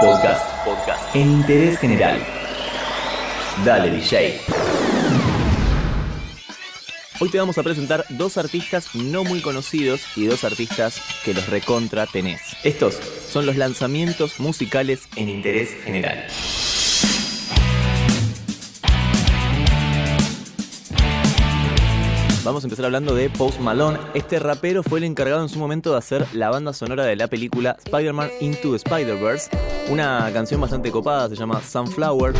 Podcast. Podcast. En interés general. Dale, DJ. Hoy te vamos a presentar dos artistas no muy conocidos y dos artistas que los recontra tenés. Estos son los lanzamientos musicales en interés general. Vamos a empezar hablando de Post Malone. Este rapero fue el encargado en su momento de hacer la banda sonora de la película Spider-Man Into the Spider-Verse. Una canción bastante copada, se llama Sunflower.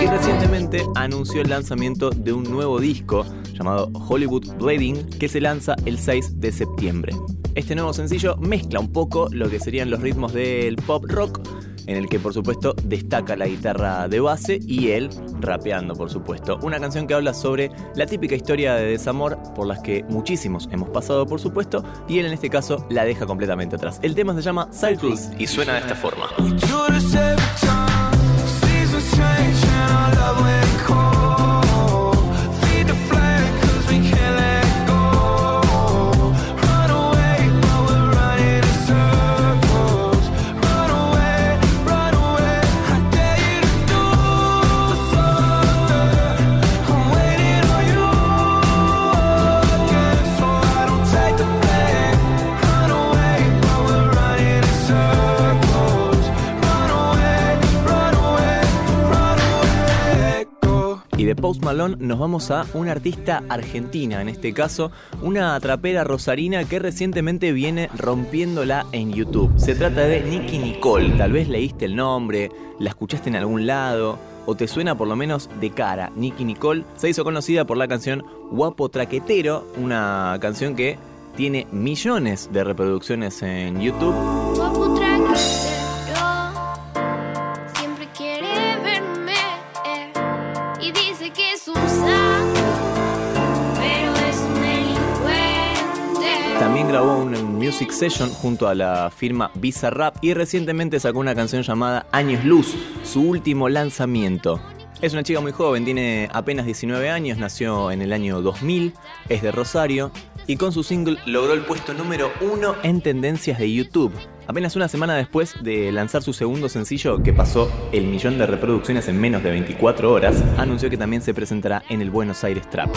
Y recientemente anunció el lanzamiento de un nuevo disco llamado Hollywood Blading que se lanza el 6 de septiembre. Este nuevo sencillo mezcla un poco lo que serían los ritmos del pop rock, en el que por supuesto destaca la guitarra de base y él rapeando por supuesto. Una canción que habla sobre la típica historia de desamor por las que muchísimos hemos pasado por supuesto y él en este caso la deja completamente atrás. El tema se llama Cycles y suena de esta forma. De Post Malone nos vamos a una artista argentina, en este caso, una trapera rosarina que recientemente viene rompiéndola en YouTube. Se trata de Nicky Nicole, tal vez leíste el nombre, la escuchaste en algún lado o te suena por lo menos de cara. Nicky Nicole se hizo conocida por la canción Guapo Traquetero, una canción que tiene millones de reproducciones en YouTube. Grabó un music session junto a la firma Visa Rap y recientemente sacó una canción llamada Años Luz, su último lanzamiento. Es una chica muy joven, tiene apenas 19 años, nació en el año 2000, es de Rosario y con su single logró el puesto número uno en tendencias de YouTube. Apenas una semana después de lanzar su segundo sencillo, que pasó el millón de reproducciones en menos de 24 horas, anunció que también se presentará en el Buenos Aires Trap.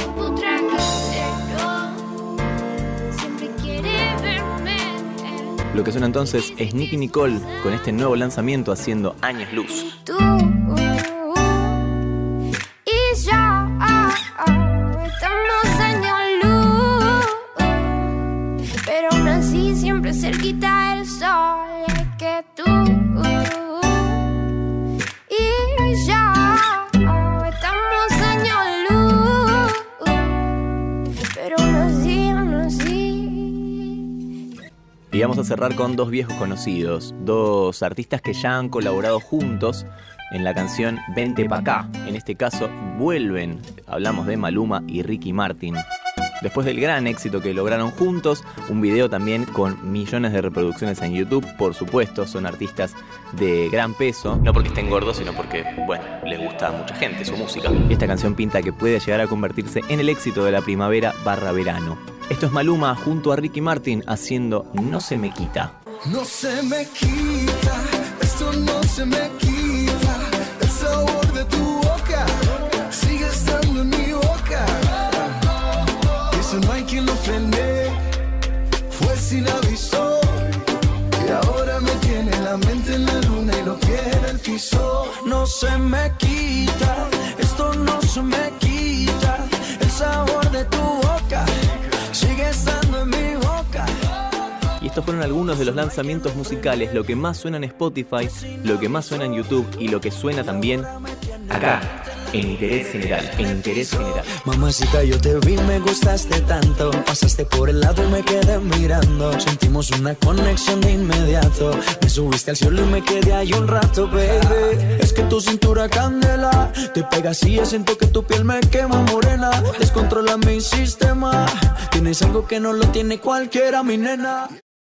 Lo que suena entonces es Nicky Nicole con este nuevo lanzamiento haciendo Años Luz. Y vamos a cerrar con dos viejos conocidos, dos artistas que ya han colaborado juntos en la canción Vente pa' acá. En este caso, vuelven, hablamos de Maluma y Ricky Martin. Después del gran éxito que lograron juntos, un video también con millones de reproducciones en YouTube, por supuesto, son artistas de gran peso, no porque estén gordos, sino porque, bueno, les gusta a mucha gente su música. Y esta canción pinta que puede llegar a convertirse en el éxito de la primavera barra verano. Esto es Maluma junto a Ricky Martin haciendo No se me quita. No se me quita, esto no se me quita, el sabor de tu boca sigue estando en mi boca. Eso no hay quien lo frene, fue sin aviso. Y ahora me tiene la mente en la luna y lo quiere el piso. No se me quita, fueron algunos de los lanzamientos musicales, lo que más suena en Spotify, lo que más suena en YouTube y lo que suena también acá, en Interés General, en Interés General. Mamacita, yo te vi, me gustaste tanto. Pasaste por el lado y me quedé mirando. Sentimos una conexión de inmediato. Me subiste al cielo y me quedé ahí un rato, baby. Es que tu cintura candela. Te pegas y siento que tu piel me quema morena. Descontrola mi sistema. Tienes algo que no lo tiene cualquiera, mi nena.